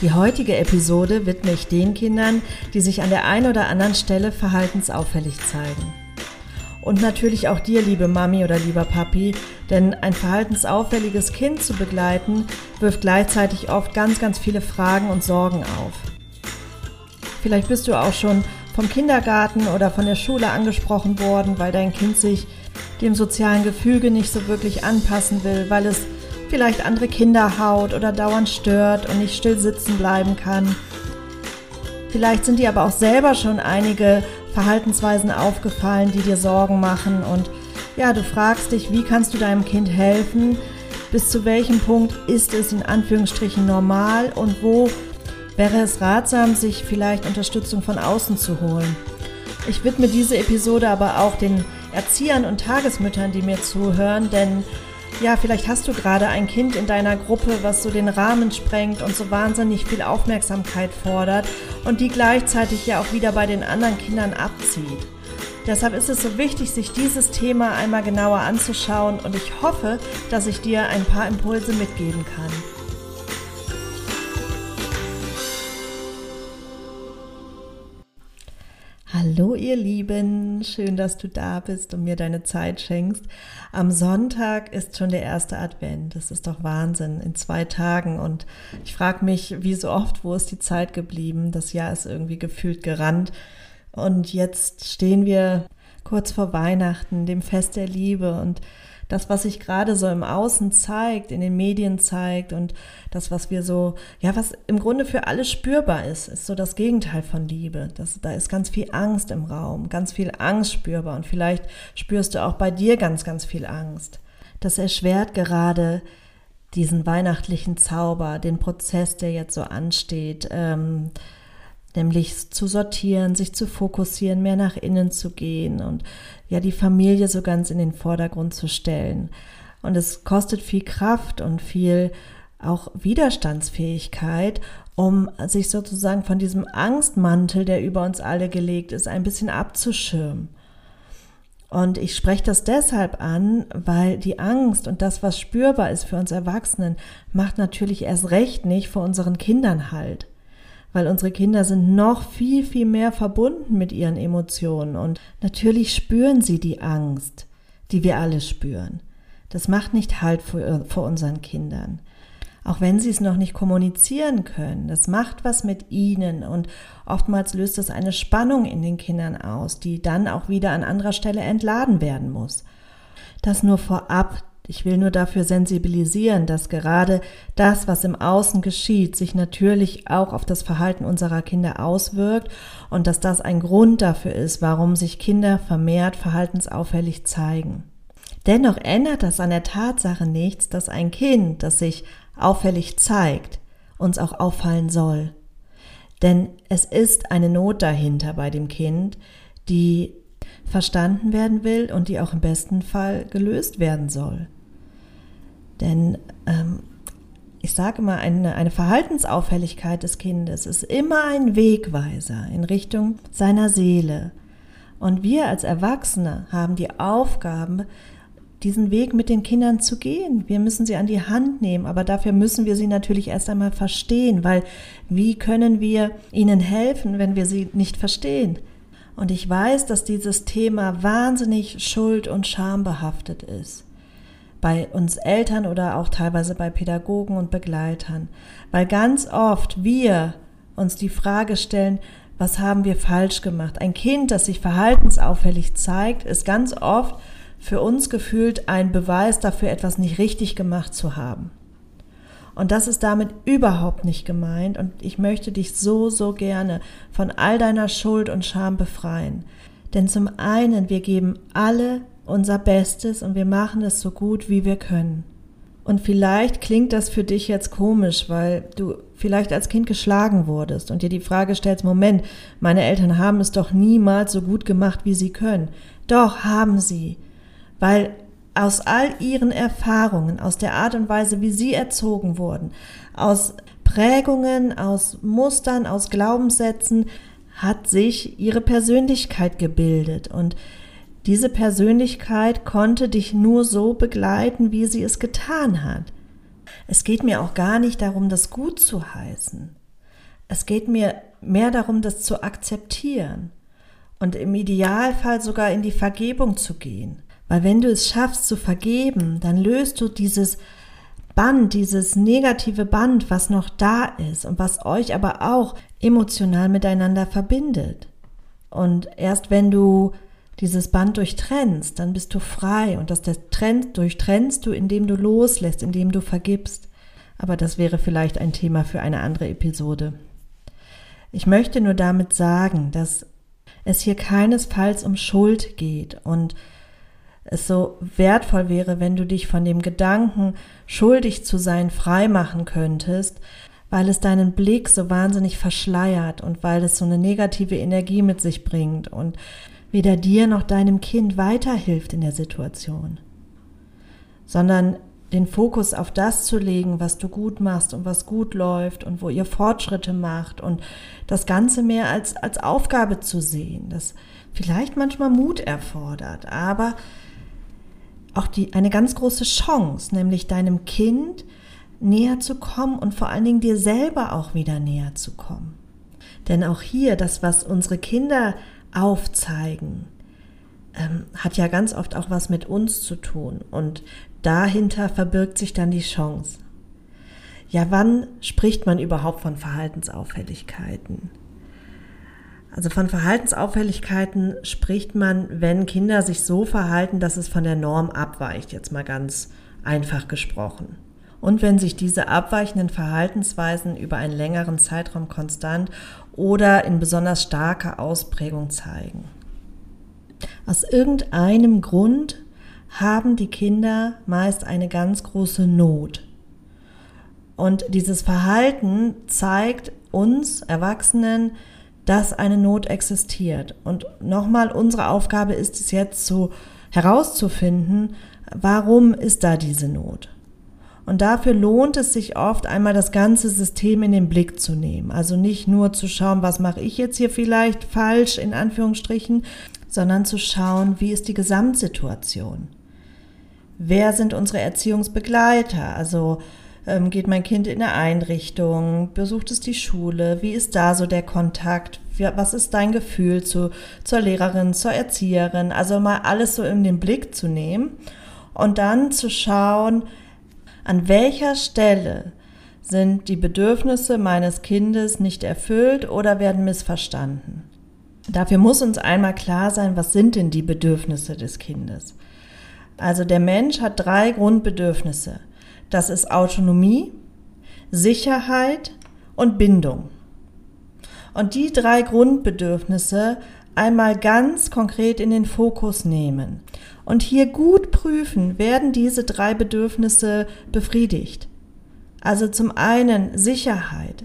Die heutige Episode widme ich den Kindern, die sich an der einen oder anderen Stelle verhaltensauffällig zeigen. Und natürlich auch dir, liebe Mami oder lieber Papi, denn ein verhaltensauffälliges Kind zu begleiten, wirft gleichzeitig oft ganz, ganz viele Fragen und Sorgen auf. Vielleicht bist du auch schon vom Kindergarten oder von der Schule angesprochen worden, weil dein Kind sich dem sozialen Gefüge nicht so wirklich anpassen will, weil es vielleicht andere Kinder haut oder dauernd stört und nicht still sitzen bleiben kann. Vielleicht sind dir aber auch selber schon einige Verhaltensweisen aufgefallen, die dir Sorgen machen und ja, du fragst dich, wie kannst du deinem Kind helfen? Bis zu welchem Punkt ist es in Anführungsstrichen normal und wo wäre es ratsam, sich vielleicht Unterstützung von außen zu holen? Ich widme diese Episode aber auch den Erziehern und Tagesmüttern, die mir zuhören, denn ja, vielleicht hast du gerade ein Kind in deiner Gruppe, was so den Rahmen sprengt und so wahnsinnig viel Aufmerksamkeit fordert und die gleichzeitig ja auch wieder bei den anderen Kindern abzieht. Deshalb ist es so wichtig, sich dieses Thema einmal genauer anzuschauen und ich hoffe, dass ich dir ein paar Impulse mitgeben kann. Hallo ihr Lieben, schön, dass du da bist und mir deine Zeit schenkst. Am Sonntag ist schon der erste Advent. Das ist doch Wahnsinn in zwei Tagen und ich frage mich, wie so oft, wo ist die Zeit geblieben? Das Jahr ist irgendwie gefühlt gerannt und jetzt stehen wir kurz vor Weihnachten, dem Fest der Liebe und das, was sich gerade so im Außen zeigt, in den Medien zeigt und das, was wir so, ja, was im Grunde für alle spürbar ist, ist so das Gegenteil von Liebe. Das, da ist ganz viel Angst im Raum, ganz viel Angst spürbar und vielleicht spürst du auch bei dir ganz, ganz viel Angst. Das erschwert gerade diesen weihnachtlichen Zauber, den Prozess, der jetzt so ansteht. Ähm, nämlich zu sortieren, sich zu fokussieren, mehr nach innen zu gehen und ja die Familie so ganz in den Vordergrund zu stellen. Und es kostet viel Kraft und viel auch Widerstandsfähigkeit, um sich sozusagen von diesem Angstmantel, der über uns alle gelegt ist, ein bisschen abzuschirmen. Und ich spreche das deshalb an, weil die Angst und das, was spürbar ist für uns Erwachsenen, macht natürlich erst recht nicht vor unseren Kindern halt weil unsere Kinder sind noch viel, viel mehr verbunden mit ihren Emotionen und natürlich spüren sie die Angst, die wir alle spüren. Das macht nicht Halt vor, vor unseren Kindern. Auch wenn sie es noch nicht kommunizieren können, das macht was mit ihnen und oftmals löst es eine Spannung in den Kindern aus, die dann auch wieder an anderer Stelle entladen werden muss. Das nur vorab, ich will nur dafür sensibilisieren, dass gerade das, was im Außen geschieht, sich natürlich auch auf das Verhalten unserer Kinder auswirkt und dass das ein Grund dafür ist, warum sich Kinder vermehrt verhaltensauffällig zeigen. Dennoch ändert das an der Tatsache nichts, dass ein Kind, das sich auffällig zeigt, uns auch auffallen soll. Denn es ist eine Not dahinter bei dem Kind, die verstanden werden will und die auch im besten Fall gelöst werden soll. Denn ähm, ich sage immer, eine, eine Verhaltensauffälligkeit des Kindes ist immer ein Wegweiser in Richtung seiner Seele. Und wir als Erwachsene haben die Aufgabe, diesen Weg mit den Kindern zu gehen. Wir müssen sie an die Hand nehmen, aber dafür müssen wir sie natürlich erst einmal verstehen, weil wie können wir ihnen helfen, wenn wir sie nicht verstehen? Und ich weiß, dass dieses Thema wahnsinnig schuld- und schambehaftet ist bei uns Eltern oder auch teilweise bei Pädagogen und Begleitern, weil ganz oft wir uns die Frage stellen, was haben wir falsch gemacht? Ein Kind, das sich verhaltensauffällig zeigt, ist ganz oft für uns gefühlt ein Beweis dafür, etwas nicht richtig gemacht zu haben. Und das ist damit überhaupt nicht gemeint und ich möchte dich so, so gerne von all deiner Schuld und Scham befreien. Denn zum einen, wir geben alle unser Bestes und wir machen es so gut, wie wir können. Und vielleicht klingt das für dich jetzt komisch, weil du vielleicht als Kind geschlagen wurdest und dir die Frage stellst, Moment, meine Eltern haben es doch niemals so gut gemacht, wie sie können. Doch haben sie, weil aus all ihren Erfahrungen, aus der Art und Weise, wie sie erzogen wurden, aus Prägungen, aus Mustern, aus Glaubenssätzen, hat sich ihre Persönlichkeit gebildet und diese Persönlichkeit konnte dich nur so begleiten, wie sie es getan hat. Es geht mir auch gar nicht darum, das gut zu heißen. Es geht mir mehr darum, das zu akzeptieren und im Idealfall sogar in die Vergebung zu gehen. Weil wenn du es schaffst zu vergeben, dann löst du dieses Band, dieses negative Band, was noch da ist und was euch aber auch emotional miteinander verbindet. Und erst wenn du dieses Band durchtrennst, dann bist du frei und das durchtrennst du, indem du loslässt, indem du vergibst. Aber das wäre vielleicht ein Thema für eine andere Episode. Ich möchte nur damit sagen, dass es hier keinesfalls um Schuld geht und es so wertvoll wäre, wenn du dich von dem Gedanken, schuldig zu sein, frei machen könntest, weil es deinen Blick so wahnsinnig verschleiert und weil es so eine negative Energie mit sich bringt und weder dir noch deinem Kind weiterhilft in der Situation, sondern den Fokus auf das zu legen, was du gut machst und was gut läuft und wo ihr Fortschritte macht und das Ganze mehr als, als Aufgabe zu sehen, das vielleicht manchmal Mut erfordert, aber auch die, eine ganz große Chance, nämlich deinem Kind näher zu kommen und vor allen Dingen dir selber auch wieder näher zu kommen. Denn auch hier, das, was unsere Kinder aufzeigen, ähm, hat ja ganz oft auch was mit uns zu tun. Und dahinter verbirgt sich dann die Chance. Ja, wann spricht man überhaupt von Verhaltensauffälligkeiten? Also von Verhaltensauffälligkeiten spricht man, wenn Kinder sich so verhalten, dass es von der Norm abweicht, jetzt mal ganz einfach gesprochen. Und wenn sich diese abweichenden Verhaltensweisen über einen längeren Zeitraum konstant oder in besonders starker Ausprägung zeigen. Aus irgendeinem Grund haben die Kinder meist eine ganz große Not. Und dieses Verhalten zeigt uns Erwachsenen, dass eine Not existiert. Und nochmal, unsere Aufgabe ist es jetzt so herauszufinden, warum ist da diese Not? Und dafür lohnt es sich oft einmal das ganze System in den Blick zu nehmen. Also nicht nur zu schauen, was mache ich jetzt hier vielleicht falsch in Anführungsstrichen, sondern zu schauen, wie ist die Gesamtsituation. Wer sind unsere Erziehungsbegleiter? Also ähm, geht mein Kind in eine Einrichtung? Besucht es die Schule? Wie ist da so der Kontakt? Was ist dein Gefühl zu, zur Lehrerin, zur Erzieherin? Also mal alles so in den Blick zu nehmen und dann zu schauen, an welcher Stelle sind die Bedürfnisse meines Kindes nicht erfüllt oder werden missverstanden? Dafür muss uns einmal klar sein, was sind denn die Bedürfnisse des Kindes? Also der Mensch hat drei Grundbedürfnisse. Das ist Autonomie, Sicherheit und Bindung. Und die drei Grundbedürfnisse einmal ganz konkret in den Fokus nehmen und hier gut prüfen, werden diese drei Bedürfnisse befriedigt. Also zum einen Sicherheit.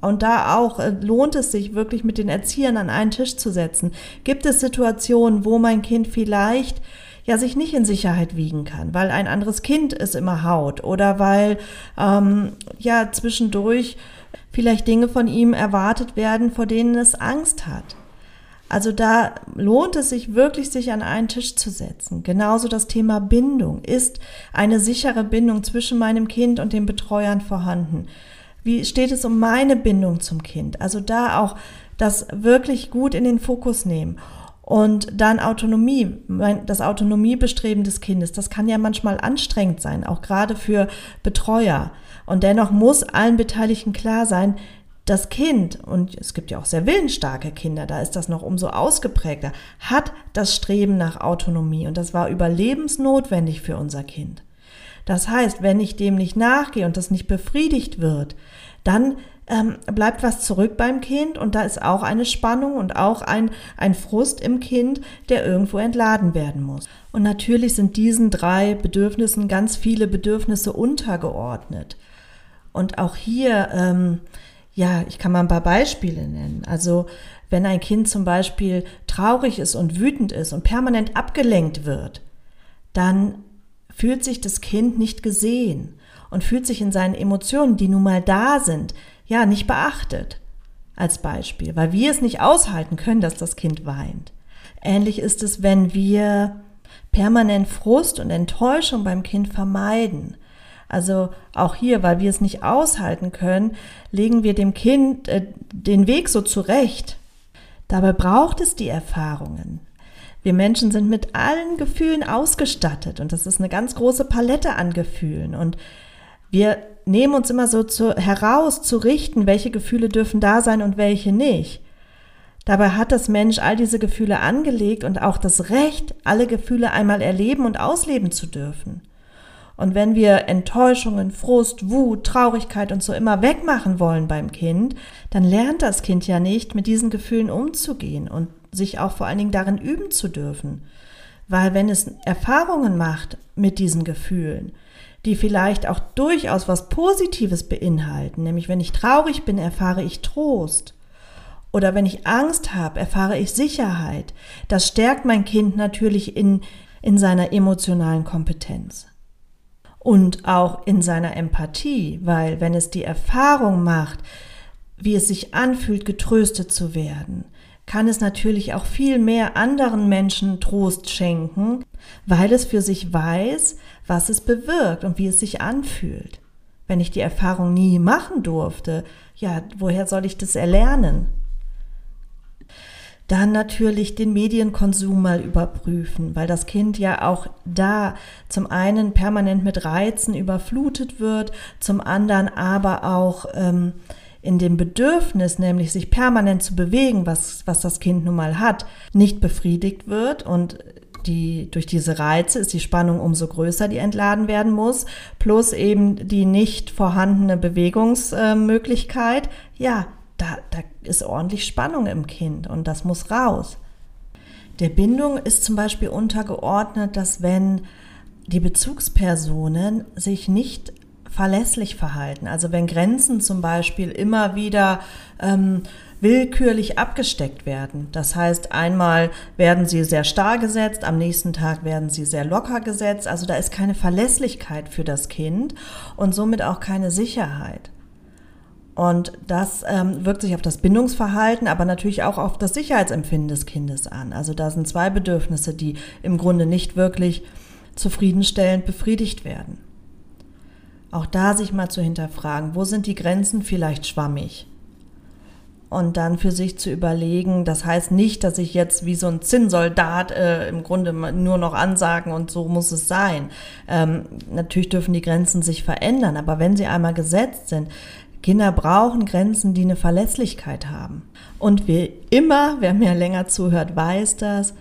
Und da auch äh, lohnt es sich wirklich mit den Erziehern an einen Tisch zu setzen. Gibt es Situationen, wo mein Kind vielleicht ja sich nicht in Sicherheit wiegen kann, weil ein anderes Kind es immer haut oder weil ähm, ja zwischendurch vielleicht Dinge von ihm erwartet werden, vor denen es Angst hat. Also da lohnt es sich wirklich, sich an einen Tisch zu setzen. Genauso das Thema Bindung. Ist eine sichere Bindung zwischen meinem Kind und den Betreuern vorhanden? Wie steht es um meine Bindung zum Kind? Also da auch das wirklich gut in den Fokus nehmen. Und dann Autonomie, das Autonomiebestreben des Kindes, das kann ja manchmal anstrengend sein, auch gerade für Betreuer. Und dennoch muss allen Beteiligten klar sein, das Kind, und es gibt ja auch sehr willensstarke Kinder, da ist das noch umso ausgeprägter, hat das Streben nach Autonomie und das war überlebensnotwendig für unser Kind. Das heißt, wenn ich dem nicht nachgehe und das nicht befriedigt wird, dann ähm, bleibt was zurück beim Kind und da ist auch eine Spannung und auch ein, ein Frust im Kind, der irgendwo entladen werden muss. Und natürlich sind diesen drei Bedürfnissen ganz viele Bedürfnisse untergeordnet. Und auch hier, ähm, ja, ich kann mal ein paar Beispiele nennen. Also wenn ein Kind zum Beispiel traurig ist und wütend ist und permanent abgelenkt wird, dann fühlt sich das Kind nicht gesehen und fühlt sich in seinen Emotionen, die nun mal da sind, ja, nicht beachtet. Als Beispiel, weil wir es nicht aushalten können, dass das Kind weint. Ähnlich ist es, wenn wir permanent Frust und Enttäuschung beim Kind vermeiden. Also auch hier, weil wir es nicht aushalten können, legen wir dem Kind äh, den Weg so zurecht. Dabei braucht es die Erfahrungen. Wir Menschen sind mit allen Gefühlen ausgestattet und das ist eine ganz große Palette an Gefühlen und wir nehmen uns immer so zu, heraus zu richten, welche Gefühle dürfen da sein und welche nicht. Dabei hat das Mensch all diese Gefühle angelegt und auch das Recht, alle Gefühle einmal erleben und ausleben zu dürfen. Und wenn wir Enttäuschungen, Frust, Wut, Traurigkeit und so immer wegmachen wollen beim Kind, dann lernt das Kind ja nicht, mit diesen Gefühlen umzugehen und sich auch vor allen Dingen darin üben zu dürfen. Weil wenn es Erfahrungen macht mit diesen Gefühlen, die vielleicht auch durchaus was Positives beinhalten, nämlich wenn ich traurig bin, erfahre ich Trost. Oder wenn ich Angst habe, erfahre ich Sicherheit. Das stärkt mein Kind natürlich in, in seiner emotionalen Kompetenz und auch in seiner Empathie, weil wenn es die Erfahrung macht, wie es sich anfühlt, getröstet zu werden, kann es natürlich auch viel mehr anderen Menschen Trost schenken, weil es für sich weiß, was es bewirkt und wie es sich anfühlt. Wenn ich die Erfahrung nie machen durfte, ja, woher soll ich das erlernen? Dann natürlich den Medienkonsum mal überprüfen, weil das Kind ja auch da zum einen permanent mit Reizen überflutet wird, zum anderen aber auch ähm, in dem Bedürfnis, nämlich sich permanent zu bewegen, was, was das Kind nun mal hat, nicht befriedigt wird und die, durch diese Reize ist die Spannung umso größer, die entladen werden muss, plus eben die nicht vorhandene Bewegungsmöglichkeit. Ja, da, da ist ordentlich Spannung im Kind und das muss raus. Der Bindung ist zum Beispiel untergeordnet, dass wenn die Bezugspersonen sich nicht verlässlich verhalten, also wenn Grenzen zum Beispiel immer wieder ähm, willkürlich abgesteckt werden. Das heißt, einmal werden sie sehr starr gesetzt, am nächsten Tag werden sie sehr locker gesetzt. Also da ist keine Verlässlichkeit für das Kind und somit auch keine Sicherheit. Und das ähm, wirkt sich auf das Bindungsverhalten, aber natürlich auch auf das Sicherheitsempfinden des Kindes an. Also da sind zwei Bedürfnisse, die im Grunde nicht wirklich zufriedenstellend befriedigt werden. Auch da sich mal zu hinterfragen, wo sind die Grenzen vielleicht schwammig? Und dann für sich zu überlegen, das heißt nicht, dass ich jetzt wie so ein Zinnsoldat äh, im Grunde nur noch ansagen und so muss es sein. Ähm, natürlich dürfen die Grenzen sich verändern, aber wenn sie einmal gesetzt sind, Kinder brauchen Grenzen, die eine Verlässlichkeit haben. Und wie immer, wer mir länger zuhört, weiß das,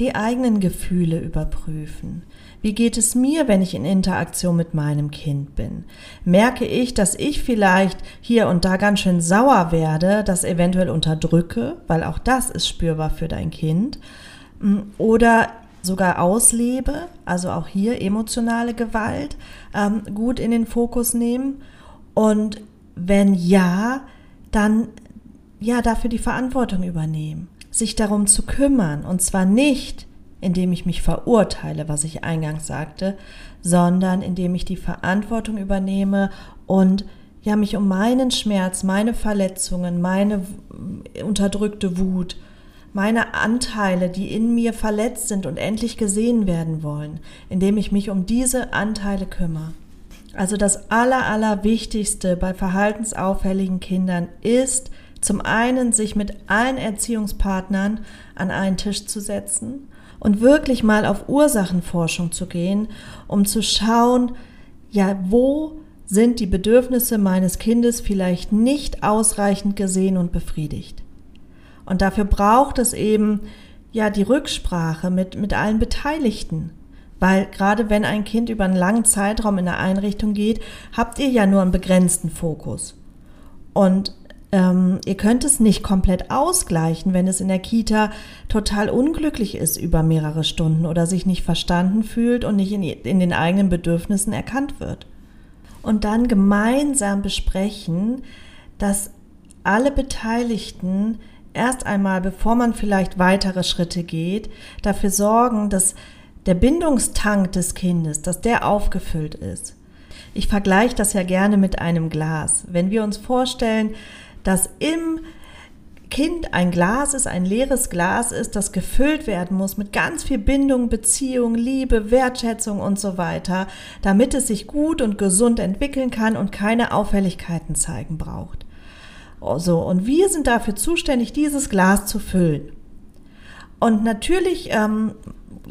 die eigenen Gefühle überprüfen. Wie geht es mir, wenn ich in Interaktion mit meinem Kind bin? Merke ich, dass ich vielleicht hier und da ganz schön sauer werde, das eventuell unterdrücke, weil auch das ist spürbar für dein Kind, oder sogar auslebe, also auch hier emotionale Gewalt ähm, gut in den Fokus nehmen und wenn ja, dann ja dafür die Verantwortung übernehmen, sich darum zu kümmern und zwar nicht, indem ich mich verurteile, was ich eingangs sagte, sondern indem ich die Verantwortung übernehme und ja mich um meinen Schmerz, meine Verletzungen, meine unterdrückte Wut, meine Anteile, die in mir verletzt sind und endlich gesehen werden wollen, indem ich mich um diese Anteile kümmere. Also das Aller, Allerwichtigste bei verhaltensauffälligen Kindern ist zum einen, sich mit allen Erziehungspartnern an einen Tisch zu setzen und wirklich mal auf Ursachenforschung zu gehen, um zu schauen, ja, wo sind die Bedürfnisse meines Kindes vielleicht nicht ausreichend gesehen und befriedigt. Und dafür braucht es eben ja die Rücksprache mit, mit allen Beteiligten. Weil gerade wenn ein Kind über einen langen Zeitraum in der Einrichtung geht, habt ihr ja nur einen begrenzten Fokus. Und ähm, ihr könnt es nicht komplett ausgleichen, wenn es in der Kita total unglücklich ist über mehrere Stunden oder sich nicht verstanden fühlt und nicht in, in den eigenen Bedürfnissen erkannt wird. und dann gemeinsam besprechen, dass alle Beteiligten erst einmal, bevor man vielleicht weitere Schritte geht, dafür sorgen, dass der Bindungstank des Kindes, dass der aufgefüllt ist. Ich vergleiche das ja gerne mit einem Glas. Wenn wir uns vorstellen, dass im Kind ein Glas ist, ein leeres Glas ist, das gefüllt werden muss mit ganz viel Bindung, Beziehung, Liebe, Wertschätzung und so weiter, damit es sich gut und gesund entwickeln kann und keine Auffälligkeiten zeigen braucht. So, und wir sind dafür zuständig, dieses Glas zu füllen. Und natürlich ähm,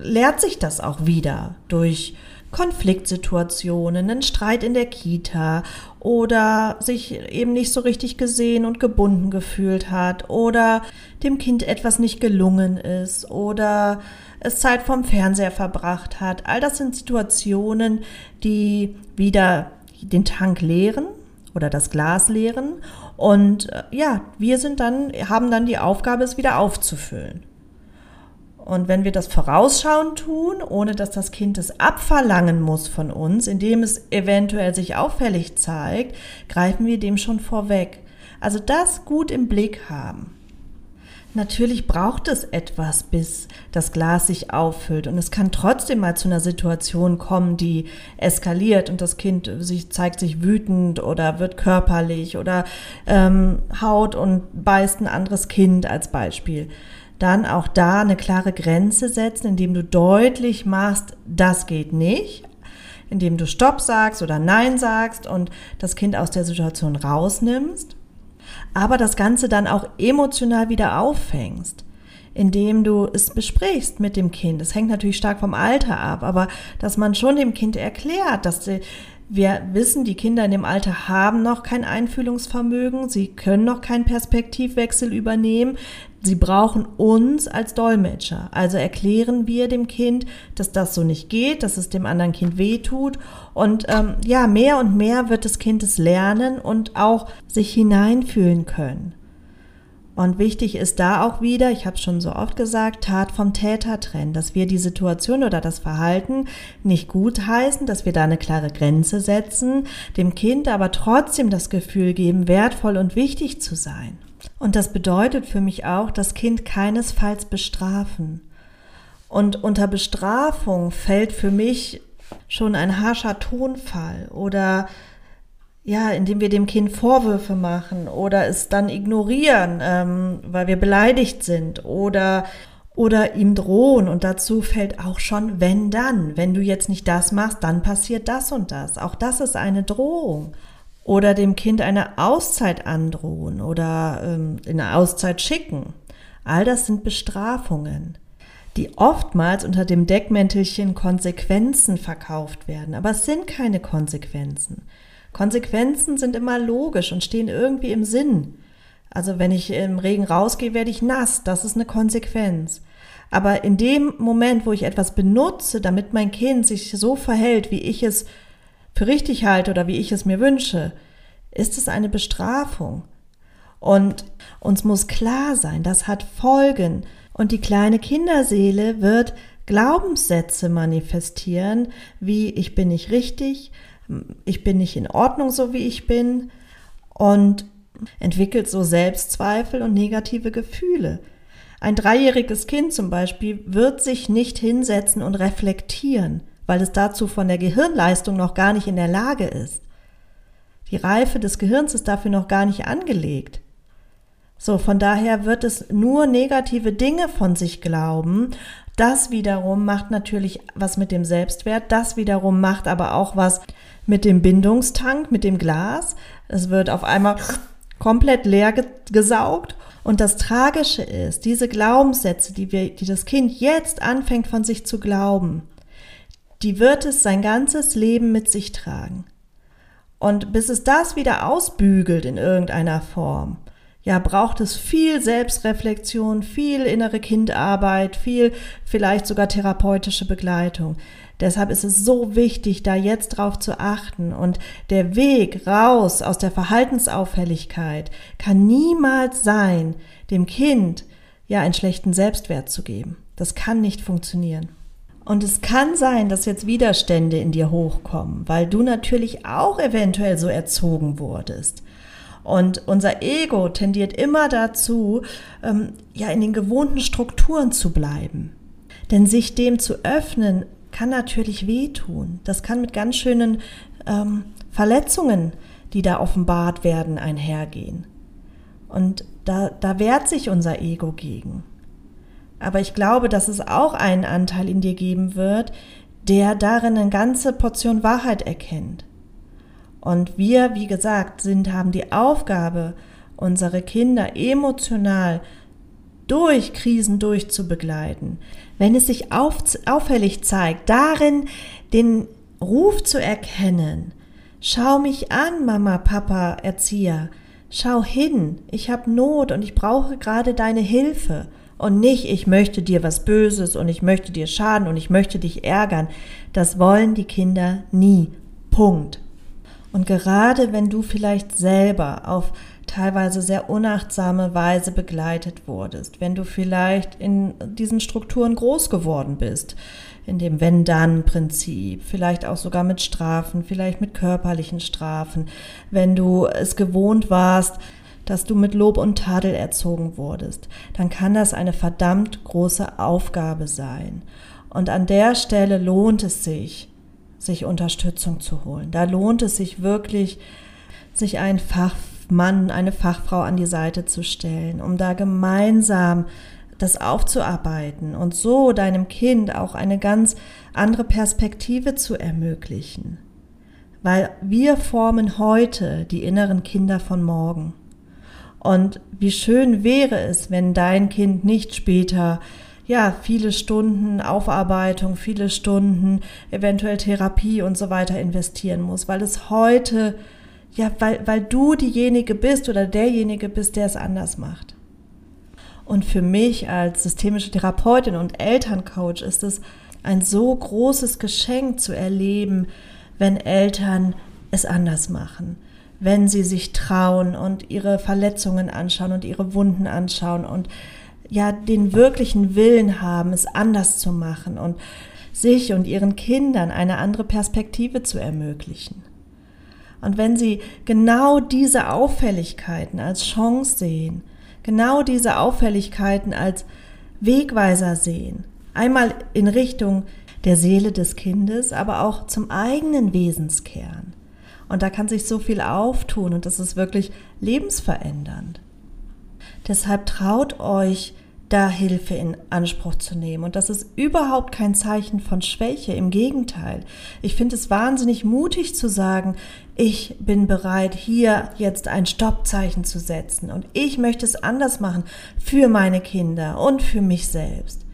lehrt sich das auch wieder durch Konfliktsituationen, einen Streit in der Kita oder sich eben nicht so richtig gesehen und gebunden gefühlt hat oder dem Kind etwas nicht gelungen ist oder es Zeit vom Fernseher verbracht hat. All das sind Situationen, die wieder den Tank leeren oder das Glas leeren und äh, ja, wir sind dann haben dann die Aufgabe es wieder aufzufüllen. Und wenn wir das vorausschauend tun, ohne dass das Kind es abverlangen muss von uns, indem es eventuell sich auffällig zeigt, greifen wir dem schon vorweg. Also das gut im Blick haben. Natürlich braucht es etwas, bis das Glas sich auffüllt. Und es kann trotzdem mal zu einer Situation kommen, die eskaliert und das Kind sich, zeigt sich wütend oder wird körperlich oder ähm, haut und beißt ein anderes Kind als Beispiel dann auch da eine klare Grenze setzen, indem du deutlich machst, das geht nicht, indem du Stopp sagst oder Nein sagst und das Kind aus der Situation rausnimmst, aber das Ganze dann auch emotional wieder auffängst indem du es besprichst mit dem Kind. Es hängt natürlich stark vom Alter ab, aber dass man schon dem Kind erklärt, dass die, wir wissen, die Kinder in dem Alter haben noch kein Einfühlungsvermögen, sie können noch keinen Perspektivwechsel übernehmen. Sie brauchen uns als Dolmetscher. Also erklären wir dem Kind, dass das so nicht geht, dass es dem anderen Kind wehtut. Und ähm, ja, mehr und mehr wird das Kind es lernen und auch sich hineinfühlen können. Und wichtig ist da auch wieder, ich habe es schon so oft gesagt, Tat vom Täter trennen, dass wir die Situation oder das Verhalten nicht gut heißen, dass wir da eine klare Grenze setzen, dem Kind aber trotzdem das Gefühl geben, wertvoll und wichtig zu sein. Und das bedeutet für mich auch, das Kind keinesfalls bestrafen. Und unter Bestrafung fällt für mich schon ein harscher Tonfall oder ja, indem wir dem Kind Vorwürfe machen oder es dann ignorieren, ähm, weil wir beleidigt sind oder oder ihm drohen und dazu fällt auch schon wenn dann, wenn du jetzt nicht das machst, dann passiert das und das. Auch das ist eine Drohung. Oder dem Kind eine Auszeit androhen oder ähm, in eine Auszeit schicken. All das sind Bestrafungen, die oftmals unter dem Deckmäntelchen Konsequenzen verkauft werden. Aber es sind keine Konsequenzen. Konsequenzen sind immer logisch und stehen irgendwie im Sinn. Also wenn ich im Regen rausgehe, werde ich nass. Das ist eine Konsequenz. Aber in dem Moment, wo ich etwas benutze, damit mein Kind sich so verhält, wie ich es für richtig halte oder wie ich es mir wünsche, ist es eine Bestrafung. Und uns muss klar sein, das hat Folgen. Und die kleine Kinderseele wird Glaubenssätze manifestieren, wie ich bin nicht richtig, ich bin nicht in Ordnung, so wie ich bin und entwickelt so Selbstzweifel und negative Gefühle. Ein dreijähriges Kind zum Beispiel wird sich nicht hinsetzen und reflektieren, weil es dazu von der Gehirnleistung noch gar nicht in der Lage ist. Die Reife des Gehirns ist dafür noch gar nicht angelegt. So, von daher wird es nur negative Dinge von sich glauben. Das wiederum macht natürlich was mit dem Selbstwert. Das wiederum macht aber auch was mit dem Bindungstank, mit dem Glas. Es wird auf einmal komplett leer gesaugt. Und das Tragische ist, diese Glaubenssätze, die, wir, die das Kind jetzt anfängt von sich zu glauben, die wird es sein ganzes Leben mit sich tragen. Und bis es das wieder ausbügelt in irgendeiner Form, ja, braucht es viel Selbstreflexion, viel innere Kindarbeit, viel vielleicht sogar therapeutische Begleitung. Deshalb ist es so wichtig, da jetzt drauf zu achten. Und der Weg raus aus der Verhaltensauffälligkeit kann niemals sein, dem Kind ja einen schlechten Selbstwert zu geben. Das kann nicht funktionieren. Und es kann sein, dass jetzt Widerstände in dir hochkommen, weil du natürlich auch eventuell so erzogen wurdest. Und unser Ego tendiert immer dazu, ähm, ja, in den gewohnten Strukturen zu bleiben. Denn sich dem zu öffnen, kann natürlich wehtun. Das kann mit ganz schönen ähm, Verletzungen, die da offenbart werden, einhergehen. Und da, da wehrt sich unser Ego gegen. Aber ich glaube, dass es auch einen Anteil in dir geben wird, der darin eine ganze Portion Wahrheit erkennt. Und wir, wie gesagt, sind, haben die Aufgabe, unsere Kinder emotional durch Krisen durchzubegleiten. Wenn es sich auf, auffällig zeigt, darin den Ruf zu erkennen, schau mich an, Mama, Papa, Erzieher, schau hin, ich habe Not und ich brauche gerade deine Hilfe und nicht, ich möchte dir was Böses und ich möchte dir schaden und ich möchte dich ärgern. Das wollen die Kinder nie. Punkt. Und gerade wenn du vielleicht selber auf teilweise sehr unachtsame Weise begleitet wurdest, wenn du vielleicht in diesen Strukturen groß geworden bist, in dem Wenn-Dann-Prinzip, vielleicht auch sogar mit Strafen, vielleicht mit körperlichen Strafen, wenn du es gewohnt warst, dass du mit Lob und Tadel erzogen wurdest, dann kann das eine verdammt große Aufgabe sein. Und an der Stelle lohnt es sich, sich Unterstützung zu holen. Da lohnt es sich wirklich, sich einen Fachmann, eine Fachfrau an die Seite zu stellen, um da gemeinsam das aufzuarbeiten und so deinem Kind auch eine ganz andere Perspektive zu ermöglichen. Weil wir formen heute die inneren Kinder von morgen. Und wie schön wäre es, wenn dein Kind nicht später ja, viele Stunden Aufarbeitung, viele Stunden eventuell Therapie und so weiter investieren muss, weil es heute, ja, weil, weil du diejenige bist oder derjenige bist, der es anders macht. Und für mich als systemische Therapeutin und Elterncoach ist es ein so großes Geschenk zu erleben, wenn Eltern es anders machen, wenn sie sich trauen und ihre Verletzungen anschauen und ihre Wunden anschauen und ja den wirklichen Willen haben, es anders zu machen und sich und ihren Kindern eine andere Perspektive zu ermöglichen. Und wenn sie genau diese Auffälligkeiten als Chance sehen, genau diese Auffälligkeiten als Wegweiser sehen, einmal in Richtung der Seele des Kindes, aber auch zum eigenen Wesenskern. Und da kann sich so viel auftun und das ist wirklich lebensverändernd. Deshalb traut euch, da Hilfe in Anspruch zu nehmen. Und das ist überhaupt kein Zeichen von Schwäche. Im Gegenteil. Ich finde es wahnsinnig mutig zu sagen, ich bin bereit, hier jetzt ein Stoppzeichen zu setzen. Und ich möchte es anders machen für meine Kinder und für mich selbst.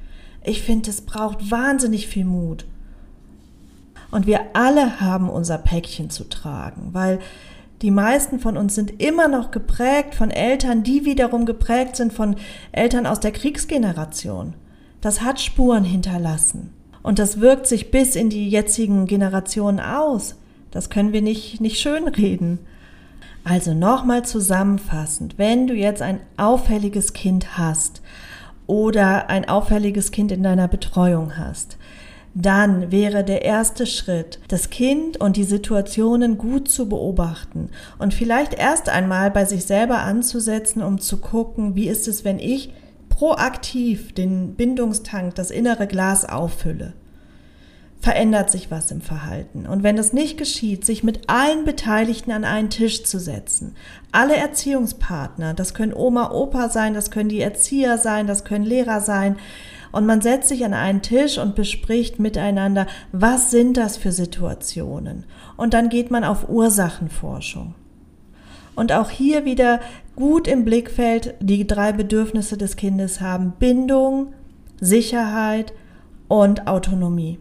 Ich finde, es braucht wahnsinnig viel Mut. Und wir alle haben unser Päckchen zu tragen, weil die meisten von uns sind immer noch geprägt von Eltern, die wiederum geprägt sind von Eltern aus der Kriegsgeneration. Das hat Spuren hinterlassen. Und das wirkt sich bis in die jetzigen Generationen aus. Das können wir nicht, nicht schönreden. Also nochmal zusammenfassend, wenn du jetzt ein auffälliges Kind hast oder ein auffälliges Kind in deiner Betreuung hast, dann wäre der erste Schritt, das Kind und die Situationen gut zu beobachten und vielleicht erst einmal bei sich selber anzusetzen, um zu gucken, wie ist es, wenn ich proaktiv den Bindungstank, das innere Glas auffülle. Verändert sich was im Verhalten. Und wenn das nicht geschieht, sich mit allen Beteiligten an einen Tisch zu setzen. Alle Erziehungspartner, das können Oma, Opa sein, das können die Erzieher sein, das können Lehrer sein, und man setzt sich an einen Tisch und bespricht miteinander, was sind das für Situationen. Und dann geht man auf Ursachenforschung. Und auch hier wieder gut im Blickfeld die drei Bedürfnisse des Kindes haben. Bindung, Sicherheit und Autonomie.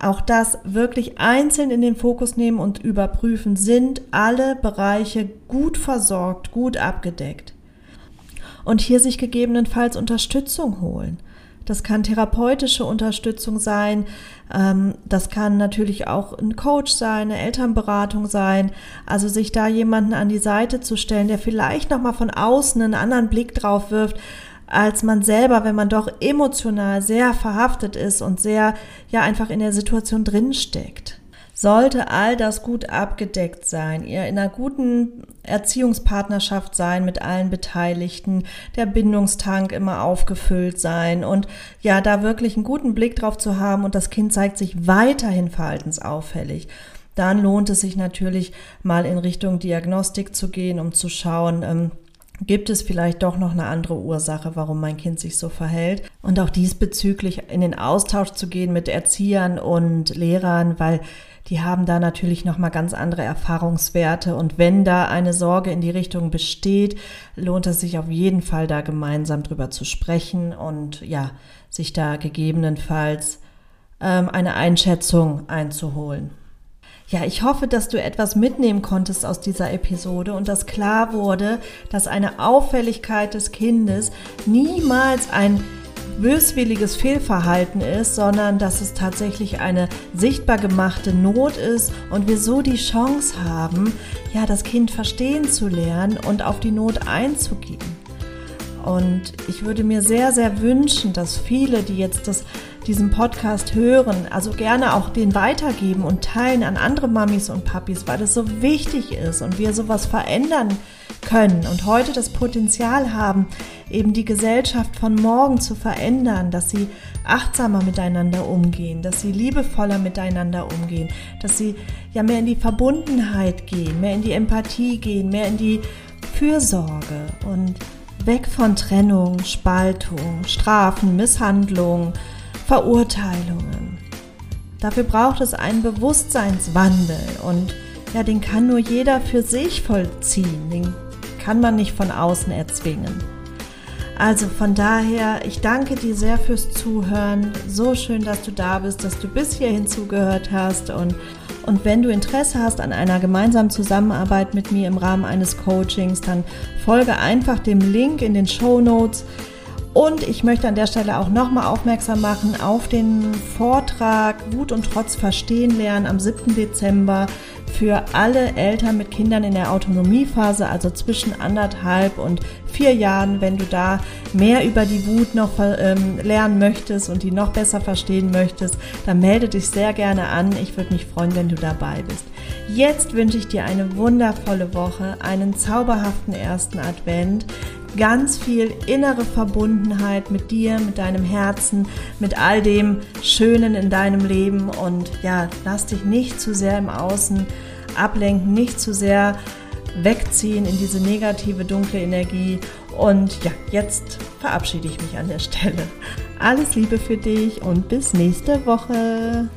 Auch das wirklich einzeln in den Fokus nehmen und überprüfen, sind alle Bereiche gut versorgt, gut abgedeckt. Und hier sich gegebenenfalls Unterstützung holen. Das kann therapeutische Unterstützung sein. Ähm, das kann natürlich auch ein Coach sein, eine Elternberatung sein. Also sich da jemanden an die Seite zu stellen, der vielleicht nochmal von außen einen anderen Blick drauf wirft, als man selber, wenn man doch emotional sehr verhaftet ist und sehr, ja, einfach in der Situation drinsteckt. Sollte all das gut abgedeckt sein, ihr in einer guten Erziehungspartnerschaft sein mit allen Beteiligten, der Bindungstank immer aufgefüllt sein und ja, da wirklich einen guten Blick drauf zu haben und das Kind zeigt sich weiterhin verhaltensauffällig dann lohnt es sich natürlich mal in Richtung Diagnostik zu gehen, um zu schauen, ähm, gibt es vielleicht doch noch eine andere Ursache, warum mein Kind sich so verhält. Und auch diesbezüglich in den Austausch zu gehen mit Erziehern und Lehrern, weil die haben da natürlich noch mal ganz andere Erfahrungswerte und wenn da eine Sorge in die Richtung besteht, lohnt es sich auf jeden Fall da gemeinsam drüber zu sprechen und ja, sich da gegebenenfalls ähm, eine Einschätzung einzuholen. Ja, ich hoffe, dass du etwas mitnehmen konntest aus dieser Episode und dass klar wurde, dass eine Auffälligkeit des Kindes niemals ein böswilliges Fehlverhalten ist, sondern dass es tatsächlich eine sichtbar gemachte Not ist und wir so die Chance haben, ja, das Kind verstehen zu lernen und auf die Not einzugehen. Und ich würde mir sehr, sehr wünschen, dass viele, die jetzt das diesen Podcast hören, also gerne auch den weitergeben und teilen an andere Mamis und Papis, weil es so wichtig ist und wir sowas verändern können und heute das Potenzial haben, eben die Gesellschaft von morgen zu verändern, dass sie achtsamer miteinander umgehen, dass sie liebevoller miteinander umgehen, dass sie ja mehr in die Verbundenheit gehen, mehr in die Empathie gehen, mehr in die Fürsorge und weg von Trennung, Spaltung, Strafen, Misshandlung, Verurteilungen. Dafür braucht es einen Bewusstseinswandel und ja, den kann nur jeder für sich vollziehen, den kann man nicht von außen erzwingen. Also von daher, ich danke dir sehr fürs Zuhören. So schön, dass du da bist, dass du bis hierhin zugehört hast. Und, und wenn du Interesse hast an einer gemeinsamen Zusammenarbeit mit mir im Rahmen eines Coachings, dann folge einfach dem Link in den Show Notes. Und ich möchte an der Stelle auch nochmal aufmerksam machen auf den Vortrag Wut und Trotz verstehen lernen am 7. Dezember für alle Eltern mit Kindern in der Autonomiephase, also zwischen anderthalb und vier Jahren. Wenn du da mehr über die Wut noch ähm, lernen möchtest und die noch besser verstehen möchtest, dann melde dich sehr gerne an. Ich würde mich freuen, wenn du dabei bist. Jetzt wünsche ich dir eine wundervolle Woche, einen zauberhaften ersten Advent ganz viel innere Verbundenheit mit dir, mit deinem Herzen, mit all dem Schönen in deinem Leben und ja, lass dich nicht zu sehr im Außen ablenken, nicht zu sehr wegziehen in diese negative, dunkle Energie. Und ja, jetzt verabschiede ich mich an der Stelle. Alles Liebe für dich und bis nächste Woche.